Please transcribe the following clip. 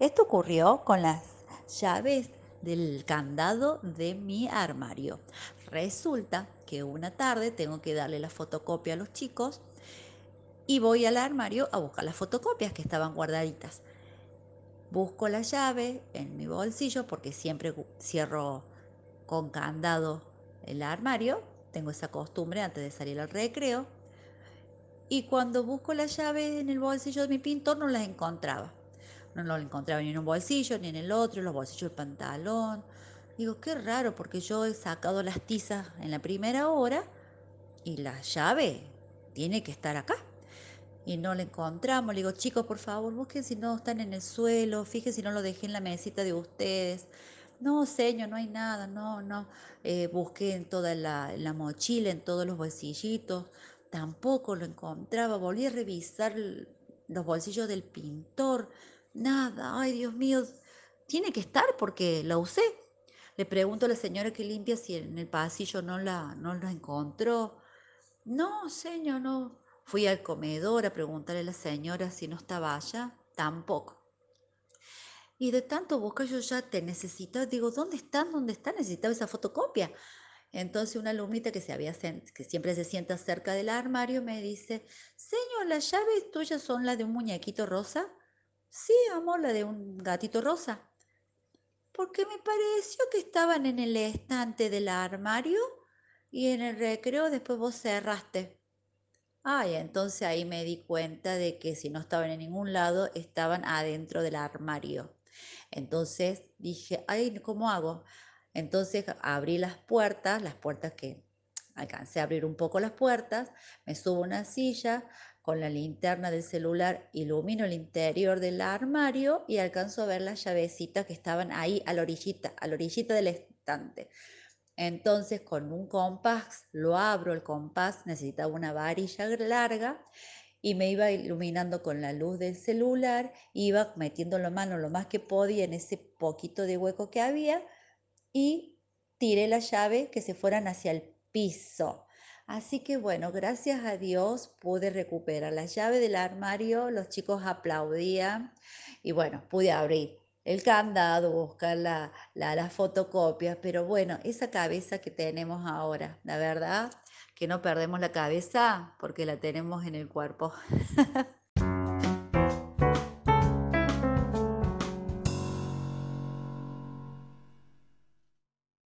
Esto ocurrió con las llaves del candado de mi armario. Resulta que una tarde tengo que darle la fotocopia a los chicos y voy al armario a buscar las fotocopias que estaban guardaditas. Busco la llave en mi bolsillo porque siempre cierro con candado el armario. Tengo esa costumbre antes de salir al recreo. Y cuando busco la llave en el bolsillo de mi pintor no la encontraba. No lo encontraba ni en un bolsillo ni en el otro, los bolsillos del pantalón. Digo, qué raro porque yo he sacado las tizas en la primera hora y la llave tiene que estar acá. Y no la encontramos. Le digo, chicos, por favor, busquen si no están en el suelo, fíjense si no lo dejé en la mesita de ustedes. No, señor, no hay nada, no, no. Eh, busqué en toda la, la mochila, en todos los bolsillitos. Tampoco lo encontraba. Volví a revisar los bolsillos del pintor Nada, ay Dios mío, tiene que estar porque la usé. Le pregunto a la señora que limpia si en el pasillo no la, no la encontró. No, señor, no. Fui al comedor a preguntarle a la señora si no estaba allá. Tampoco. Y de tanto buscar yo ya te necesitaba, digo, ¿dónde están? ¿Dónde está? Necesitaba esa fotocopia. Entonces una alumnita que, se había, que siempre se sienta cerca del armario me dice, señor, ¿las llaves tuyas son las de un muñequito rosa? Sí, amor, la de un gatito rosa. Porque me pareció que estaban en el estante del armario y en el recreo después vos cerraste. Ay, entonces ahí me di cuenta de que si no estaban en ningún lado, estaban adentro del armario. Entonces dije, ay, ¿cómo hago? Entonces abrí las puertas, las puertas que alcancé a abrir un poco las puertas, me subo a una silla, con la linterna del celular ilumino el interior del armario y alcanzo a ver las llavecitas que estaban ahí a la orillita, a la orillita del estante. Entonces con un compás lo abro, el compás necesitaba una varilla larga y me iba iluminando con la luz del celular, iba metiendo la mano lo más que podía en ese poquito de hueco que había y tiré la llave que se fueran hacia el piso. Así que bueno, gracias a Dios pude recuperar la llave del armario, los chicos aplaudían y bueno, pude abrir el candado, buscar la, la, las fotocopias, pero bueno, esa cabeza que tenemos ahora, la verdad, que no perdemos la cabeza porque la tenemos en el cuerpo.